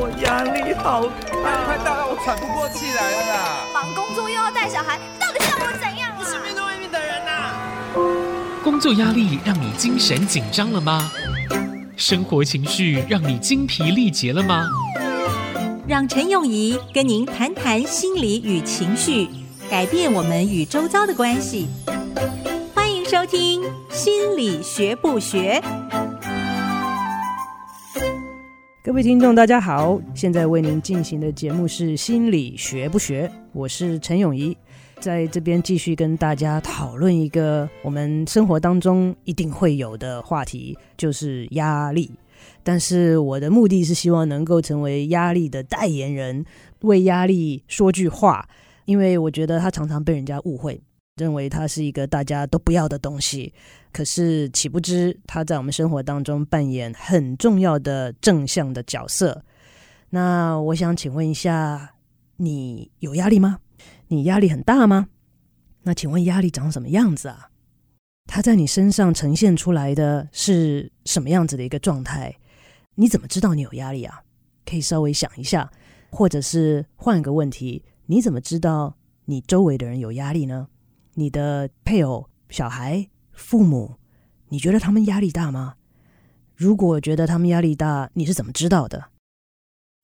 我压力好大，快大到我喘不过气来了啦！忙工作又要带小孩，到底像我怎样？我是面对未命的人呐、啊。工作压力让你精神紧张了吗？生活情绪让你精疲力竭了吗？让陈永仪跟您谈谈心理与情绪，改变我们与周遭的关系。欢迎收听《心理学不学》。各位听众，大家好，现在为您进行的节目是《心理学不学》，我是陈永仪。在这边继续跟大家讨论一个我们生活当中一定会有的话题，就是压力。但是我的目的是希望能够成为压力的代言人，为压力说句话，因为我觉得他常常被人家误会，认为他是一个大家都不要的东西。可是岂不知他在我们生活当中扮演很重要的正向的角色。那我想请问一下，你有压力吗？你压力很大吗？那请问压力长什么样子啊？它在你身上呈现出来的是什么样子的一个状态？你怎么知道你有压力啊？可以稍微想一下，或者是换一个问题：你怎么知道你周围的人有压力呢？你的配偶、小孩、父母，你觉得他们压力大吗？如果觉得他们压力大，你是怎么知道的？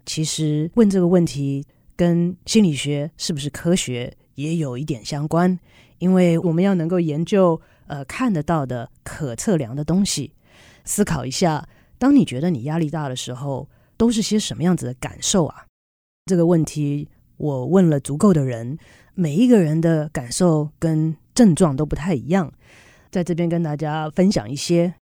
其实问这个问题。跟心理学是不是科学也有一点相关，因为我们要能够研究呃看得到的可测量的东西，思考一下，当你觉得你压力大的时候，都是些什么样子的感受啊？这个问题我问了足够的人，每一个人的感受跟症状都不太一样，在这边跟大家分享一些，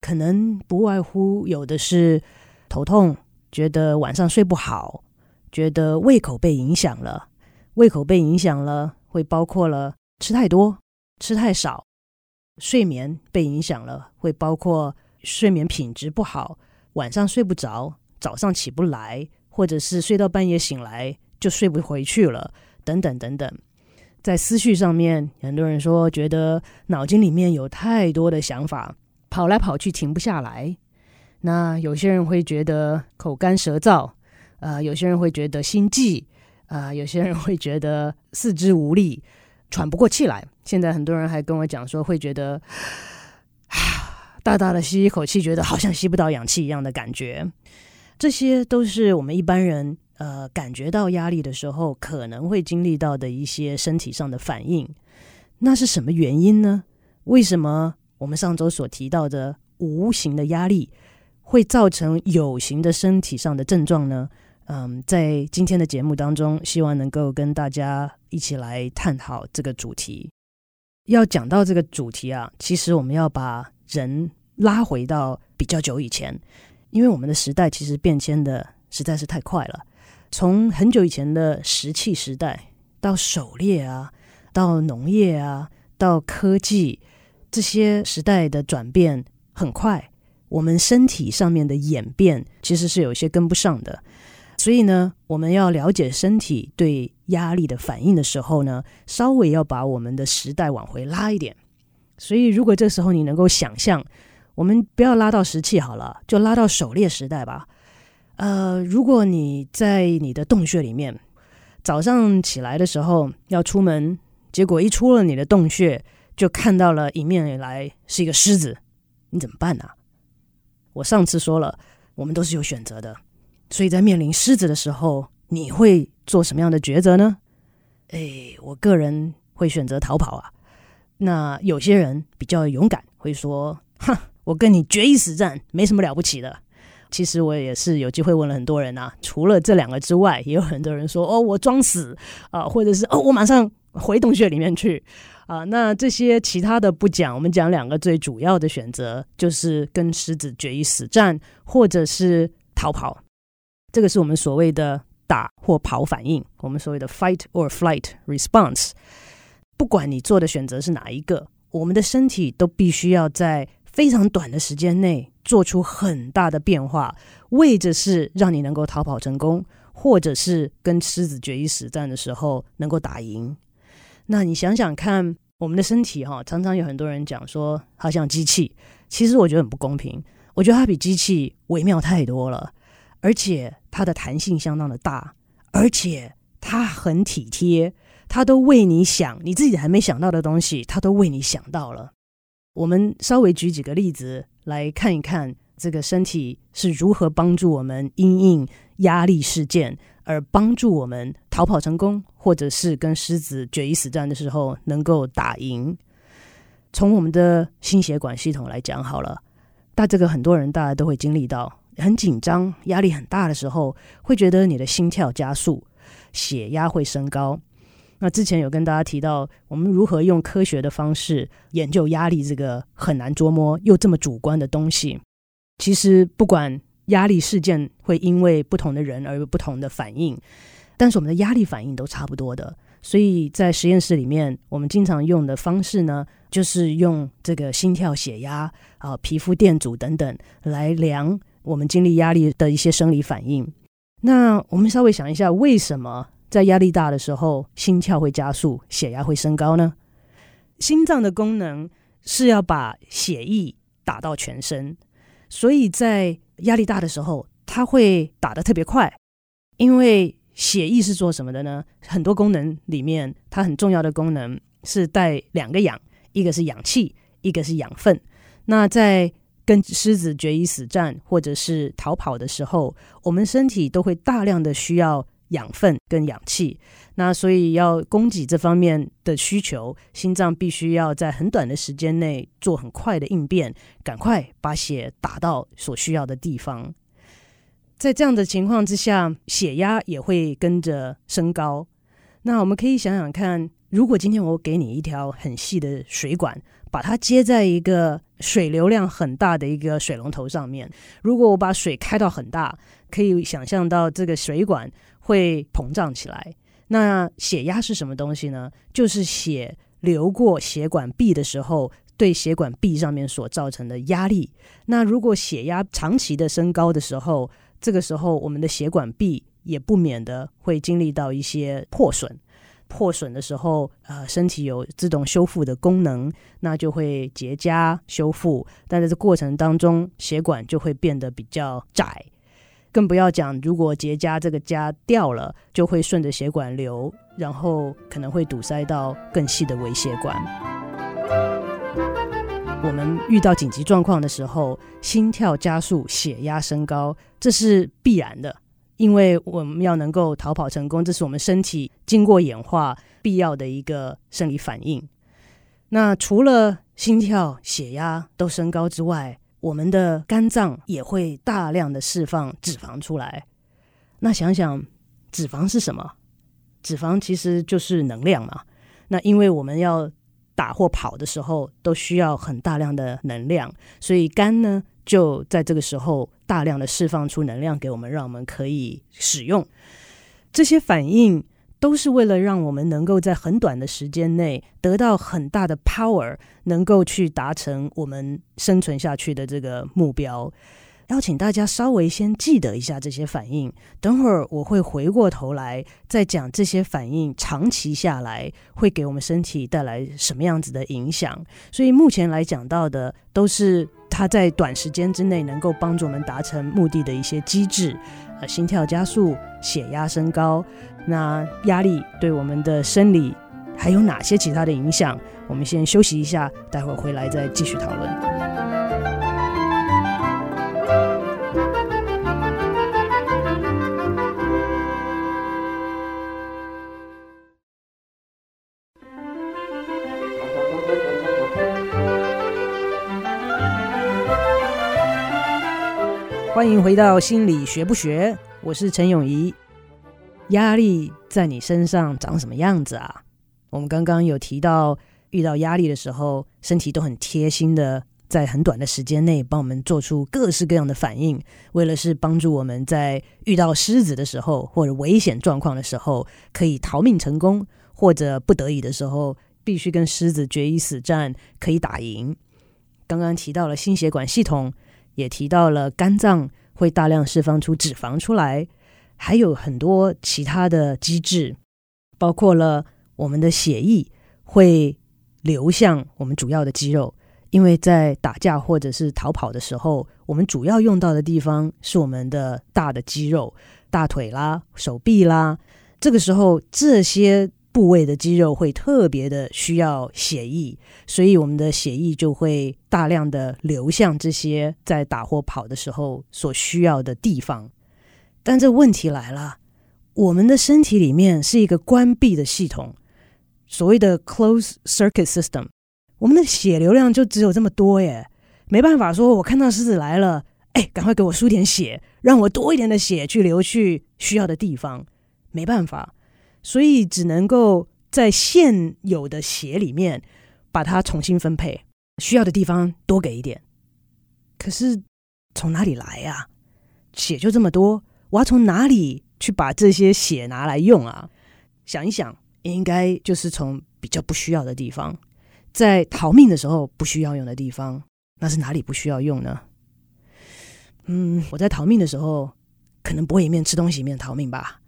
可能不外乎有的是头痛，觉得晚上睡不好。觉得胃口被影响了，胃口被影响了，会包括了吃太多、吃太少；睡眠被影响了，会包括睡眠品质不好，晚上睡不着，早上起不来，或者是睡到半夜醒来就睡不回去了，等等等等。在思绪上面，很多人说觉得脑筋里面有太多的想法，跑来跑去停不下来。那有些人会觉得口干舌燥。啊、呃，有些人会觉得心悸，啊、有些人会觉得四肢无力，喘不过气来。现在很多人还跟我讲说，会觉得，大大的吸一口气，觉得好像吸不到氧气一样的感觉。这些都是我们一般人呃感觉到压力的时候可能会经历到的一些身体上的反应。那是什么原因呢？为什么我们上周所提到的无形的压力会造成有形的身体上的症状呢？嗯，在今天的节目当中，希望能够跟大家一起来探讨这个主题。要讲到这个主题啊，其实我们要把人拉回到比较久以前，因为我们的时代其实变迁的实在是太快了。从很久以前的石器时代，到狩猎啊，到农业啊，到科技，这些时代的转变很快，我们身体上面的演变其实是有些跟不上的。所以呢，我们要了解身体对压力的反应的时候呢，稍微要把我们的时代往回拉一点。所以，如果这时候你能够想象，我们不要拉到石器好了，就拉到狩猎时代吧。呃，如果你在你的洞穴里面，早上起来的时候要出门，结果一出了你的洞穴，就看到了迎面而来是一个狮子，你怎么办呢？我上次说了，我们都是有选择的。所以在面临狮子的时候，你会做什么样的抉择呢？诶，我个人会选择逃跑啊。那有些人比较勇敢，会说：“哼，我跟你决一死战，没什么了不起的。”其实我也是有机会问了很多人啊，除了这两个之外，也有很多人说：“哦，我装死啊，或者是哦，我马上回洞穴里面去啊。”那这些其他的不讲，我们讲两个最主要的选择，就是跟狮子决一死战，或者是逃跑。这个是我们所谓的打或跑反应，我们所谓的 fight or flight response。不管你做的选择是哪一个，我们的身体都必须要在非常短的时间内做出很大的变化，为的是让你能够逃跑成功，或者是跟狮子决一死战的时候能够打赢。那你想想看，我们的身体哈，常常有很多人讲说它像机器，其实我觉得很不公平，我觉得它比机器微妙太多了。而且它的弹性相当的大，而且它很体贴，它都为你想，你自己还没想到的东西，它都为你想到了。我们稍微举几个例子来看一看，这个身体是如何帮助我们因应压力事件，而帮助我们逃跑成功，或者是跟狮子决一死战的时候能够打赢。从我们的心血管系统来讲好了，大这个很多人大家都会经历到，很紧张、压力很大的时候，会觉得你的心跳加速，血压会升高。那之前有跟大家提到，我们如何用科学的方式研究压力这个很难捉摸又这么主观的东西。其实不管压力事件会因为不同的人而有不同的反应，但是我们的压力反应都差不多的。所以在实验室里面，我们经常用的方式呢，就是用这个心跳、血压啊、皮肤电阻等等来量我们经历压力的一些生理反应。那我们稍微想一下，为什么？在压力大的时候，心跳会加速，血压会升高呢？心脏的功能是要把血液打到全身，所以在压力大的时候，它会打得特别快。因为血液是做什么的呢？很多功能里面，它很重要的功能是带两个氧，一个是氧气，一个是养分。那在跟狮子决一死战或者是逃跑的时候，我们身体都会大量的需要。养分跟氧气，那所以要供给这方面的需求，心脏必须要在很短的时间内做很快的应变，赶快把血打到所需要的地方。在这样的情况之下，血压也会跟着升高。那我们可以想想看，如果今天我给你一条很细的水管，把它接在一个水流量很大的一个水龙头上面，如果我把水开到很大，可以想象到这个水管。会膨胀起来。那血压是什么东西呢？就是血流过血管壁的时候，对血管壁上面所造成的压力。那如果血压长期的升高的时候，这个时候我们的血管壁也不免的会经历到一些破损。破损的时候，呃，身体有自动修复的功能，那就会结痂修复。但在这过程当中，血管就会变得比较窄。更不要讲，如果结痂这个痂掉了，就会顺着血管流，然后可能会堵塞到更细的微血管。我们遇到紧急状况的时候，心跳加速、血压升高，这是必然的，因为我们要能够逃跑成功，这是我们身体经过演化必要的一个生理反应。那除了心跳、血压都升高之外，我们的肝脏也会大量的释放脂肪出来。那想想，脂肪是什么？脂肪其实就是能量嘛。那因为我们要打或跑的时候，都需要很大量的能量，所以肝呢就在这个时候大量的释放出能量给我们，让我们可以使用这些反应。都是为了让我们能够在很短的时间内得到很大的 power，能够去达成我们生存下去的这个目标。邀请大家稍微先记得一下这些反应，等会儿我会回过头来再讲这些反应长期下来会给我们身体带来什么样子的影响。所以目前来讲到的都是它在短时间之内能够帮助我们达成目的的一些机制，呃，心跳加速、血压升高。那压力对我们的生理还有哪些其他的影响？我们先休息一下，待会儿回来再继续讨论。欢迎回到心理学不学，我是陈永仪。压力在你身上长什么样子啊？我们刚刚有提到，遇到压力的时候，身体都很贴心的，在很短的时间内帮我们做出各式各样的反应，为了是帮助我们在遇到狮子的时候或者危险状况的时候可以逃命成功，或者不得已的时候必须跟狮子决一死战可以打赢。刚刚提到了心血管系统，也提到了肝脏会大量释放出脂肪出来。还有很多其他的机制，包括了我们的血液会流向我们主要的肌肉，因为在打架或者是逃跑的时候，我们主要用到的地方是我们的大的肌肉，大腿啦、手臂啦。这个时候，这些部位的肌肉会特别的需要血液，所以我们的血液就会大量的流向这些在打或跑的时候所需要的地方。但这问题来了，我们的身体里面是一个关闭的系统，所谓的 closed circuit system。我们的血流量就只有这么多耶，没办法说，我看到狮子来了，哎，赶快给我输点血，让我多一点的血去流去需要的地方，没办法，所以只能够在现有的血里面把它重新分配，需要的地方多给一点。可是从哪里来呀？血就这么多，我要从哪里去把这些血拿来用啊？想一想，应该就是从比较不需要的地方。在逃命的时候不需要用的地方，那是哪里不需要用呢？嗯，我在逃命的时候，可能不会一面吃东西一面逃命吧，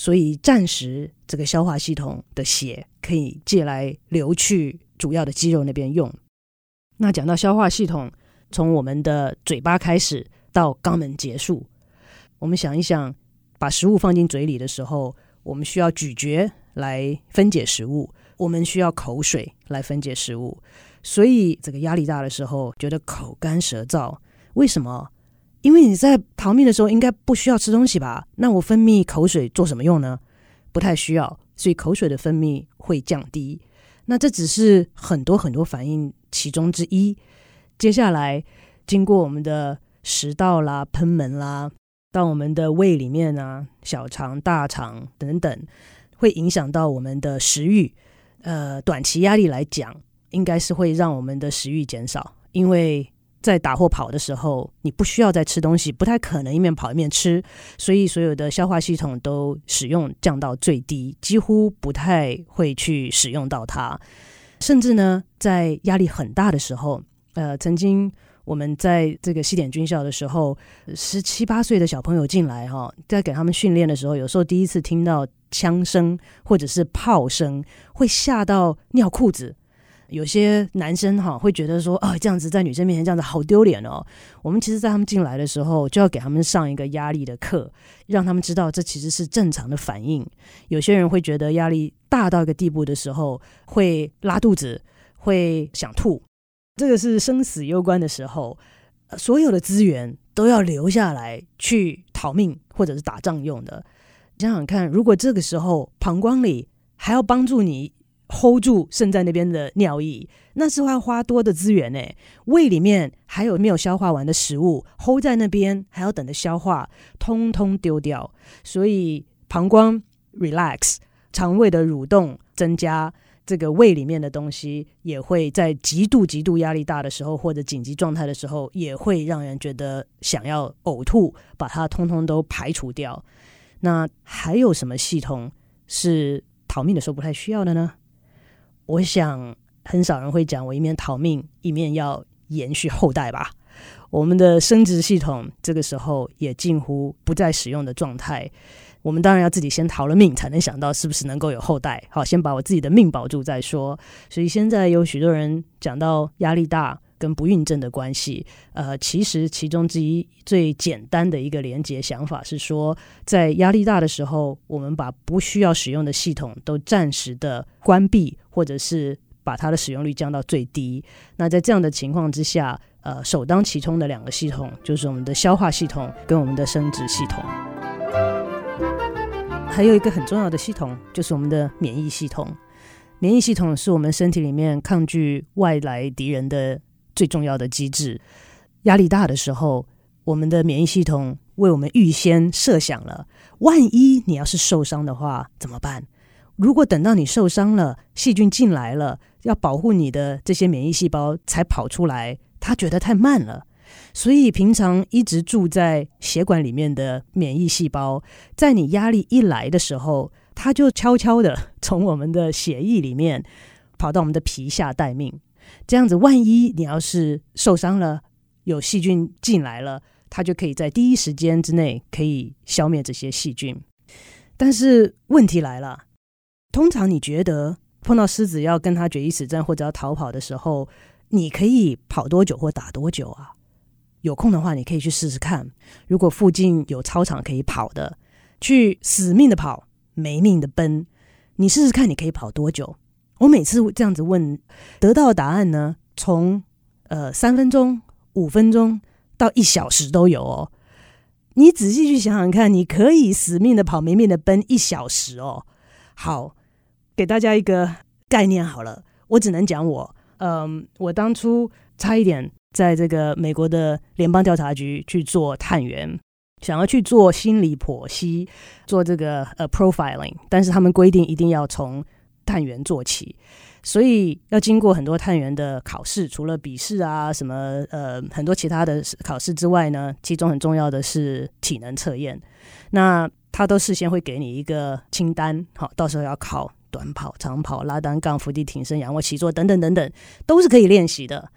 所以暂时这个消化系统的血可以借来流去主要的肌肉那边用。那讲到消化系统，从我们的嘴巴开始到肛门结束，我们想一想，把食物放进嘴里的时候，我们需要咀嚼来分解食物。我们需要口水来分解食物，所以这个压力大的时候觉得口干舌燥。为什么？因为你在逃命的时候应该不需要吃东西吧？那我分泌口水做什么用呢？不太需要，所以口水的分泌会降低。那这只是很多很多反应其中之一。接下来经过我们的食道啦、喷门啦，到我们的胃里面啊、小肠、大肠等等，会影响到我们的食欲。呃，短期压力来讲，应该是会让我们的食欲减少，因为在打或跑的时候，你不需要再吃东西，不太可能一面跑一面吃，所以所有的消化系统都使用降到最低，几乎不太会去使用到它。甚至呢，在压力很大的时候，呃，曾经我们在这个西点军校的时候，十七八岁的小朋友进来哈、在给他们训练的时候，有时候第一次听到。枪声或者是炮声会吓到尿裤子，有些男生哈会觉得说啊，这样子在女生面前这样子好丢脸哦。我们其实，在他们进来的时候就要给他们上一个压力的课，让他们知道这其实是正常的反应。有些人会觉得压力大到一个地步的时候会拉肚子，会想吐，这个是生死攸关的时候，所有的资源都要留下来去逃命或者是打仗用的。想想看，如果这个时候膀胱里还要帮助你 hold 住肾在那边的尿液，那是会花多的资源呢？胃里面还有没有消化完的食物 hold 在那边，还要等着消化，通通丢掉。所以膀胱 relax，肠胃的蠕动增加，这个胃里面的东西也会在极度极度压力大的时候，或者紧急状态的时候，也会让人觉得想要呕吐，把它通通都排除掉。那还有什么系统是逃命的时候不太需要的呢？我想很少人会讲，我一面逃命一面要延续后代吧。我们的生殖系统这个时候也近乎不再使用的状态。我们当然要自己先逃了命，才能想到是不是能够有后代。好，先把我自己的命保住再说。所以现在有许多人讲到压力大。跟不孕症的关系，呃，其实其中之一最简单的一个连接想法是说，在压力大的时候，我们把不需要使用的系统都暂时的关闭，或者是把它的使用率降到最低。那在这样的情况之下，呃，首当其冲的两个系统就是我们的消化系统跟我们的生殖系统。还有一个很重要的系统就是我们的免疫系统。免疫系统是我们身体里面抗拒外来敌人的。最重要的机制，压力大的时候，我们的免疫系统为我们预先设想了，万一你要是受伤的话怎么办？如果等到你受伤了，细菌进来了，要保护你的这些免疫细胞才跑出来，他觉得太慢了。所以平常一直住在血管里面的免疫细胞，在你压力一来的时候，它就悄悄的 从我们的血液里面跑到我们的皮下待命。这样子，万一你要是受伤了，有细菌进来了，它就可以在第一时间之内可以消灭这些细菌。但是问题来了，通常你觉得碰到狮子要跟他决一死战或者要逃跑的时候，你可以跑多久或打多久啊？有空的话，你可以去试试看。如果附近有操场可以跑的，去死命的跑，没命的奔，你试试看，你可以跑多久？我每次这样子问，得到的答案呢，从呃三分钟、五分钟到一小时都有哦。你仔细去想想看，你可以死命的跑，没命的奔一小时哦。好，给大家一个概念好了，我只能讲我，嗯，我当初差一点。在这个美国的联邦调查局去做探员，想要去做心理剖析，做这个呃 profiling，但是他们规定一定要从探员做起，所以要经过很多探员的考试，除了笔试啊什么呃很多其他的考试之外呢，其中很重要的是体能测验。那他都事先会给你一个清单，好，到时候要考短跑、长跑、拉单杠、伏地挺身、仰卧起坐等等等等，都是可以练习的。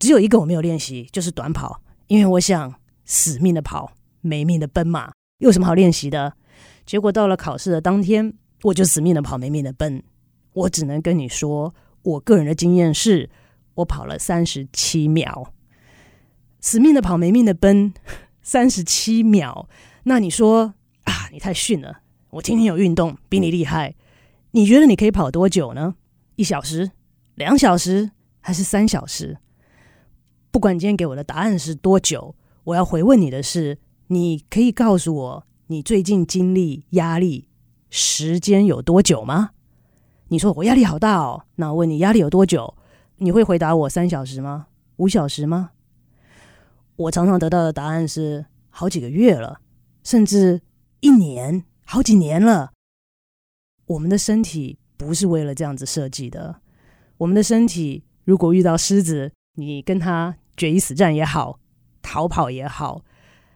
只有一个我没有练习，就是短跑，因为我想死命的跑，没命的奔嘛，有什么好练习的？结果到了考试的当天，我就死命的跑，没命的奔。我只能跟你说，我个人的经验是，我跑了三十七秒，死命的跑，没命的奔，三十七秒。那你说啊，你太逊了，我天天有运动，比你厉害。你觉得你可以跑多久呢？一小时、两小时，还是三小时？不管今天给我的答案是多久，我要回问你的是：你可以告诉我你最近经历压力时间有多久吗？你说我压力好大哦，那我问你压力有多久？你会回答我三小时吗？五小时吗？我常常得到的答案是好几个月了，甚至一年、好几年了。我们的身体不是为了这样子设计的。我们的身体如果遇到狮子，你跟他决一死战也好，逃跑也好，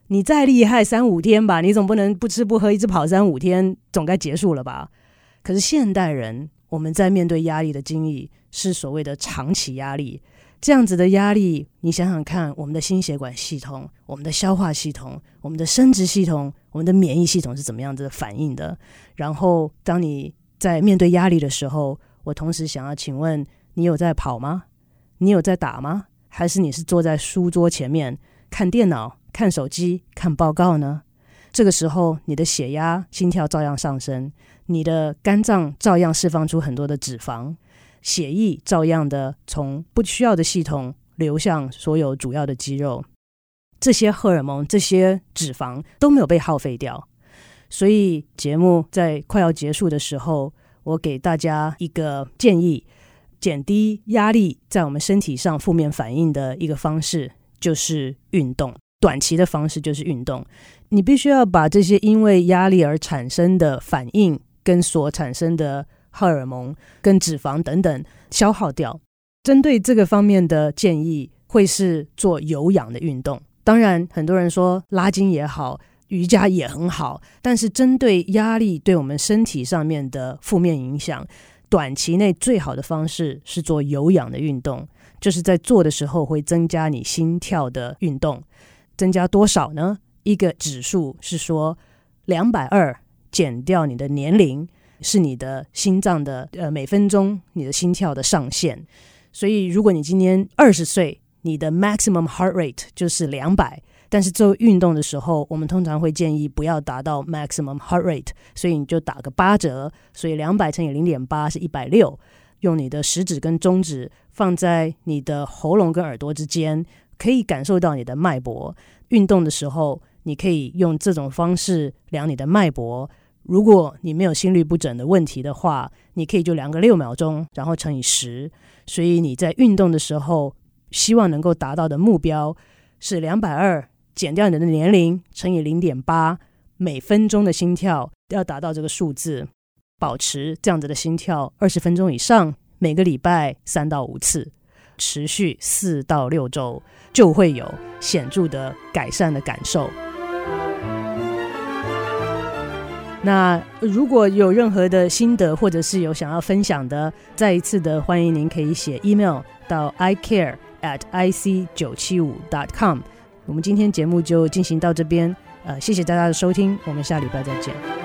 你再厉害三五天吧，你总不能不吃不喝一直跑三五天，总该结束了吧？可是现代人，我们在面对压力的经历是所谓的长期压力，这样子的压力，你想想看，我们的心血管系统、我们的消化系统、我们的生殖系统、我们的免疫系统是怎么样子的反应的？然后，当你在面对压力的时候，我同时想要请问，你有在跑吗？你有在打吗？还是你是坐在书桌前面看电脑、看手机、看报告呢？这个时候，你的血压、心跳照样上升，你的肝脏照样释放出很多的脂肪，血液照样的从不需要的系统流向所有主要的肌肉，这些荷尔蒙、这些脂肪都没有被耗费掉。所以，节目在快要结束的时候，我给大家一个建议。减低压力在我们身体上负面反应的一个方式就是运动。短期的方式就是运动。你必须要把这些因为压力而产生的反应跟所产生的荷尔蒙跟脂肪等等消耗掉。针对这个方面的建议会是做有氧的运动。当然，很多人说拉筋也好，瑜伽也很好，但是针对压力对我们身体上面的负面影响。短期内最好的方式是做有氧的运动，就是在做的时候会增加你心跳的运动，增加多少呢？一个指数是说两百二减掉你的年龄，是你的心脏的呃每分钟你的心跳的上限。所以如果你今年二十岁，你的 maximum heart rate 就是两百。但是做运动的时候，我们通常会建议不要达到 maximum heart rate，所以你就打个八折，所以两百乘以零点八是一百六。用你的食指跟中指放在你的喉咙跟耳朵之间，可以感受到你的脉搏。运动的时候，你可以用这种方式量你的脉搏。如果你没有心律不整的问题的话，你可以就量个六秒钟，然后乘以十。所以你在运动的时候，希望能够达到的目标是两百二。减掉你的年龄乘以零点八，每分钟的心跳要达到这个数字，保持这样子的心跳二十分钟以上，每个礼拜三到五次，持续四到六周，就会有显著的改善的感受。那如果有任何的心得，或者是有想要分享的，再一次的欢迎您可以写 email 到 i care at i c 九七五 dot com。我们今天节目就进行到这边，呃，谢谢大家的收听，我们下礼拜再见。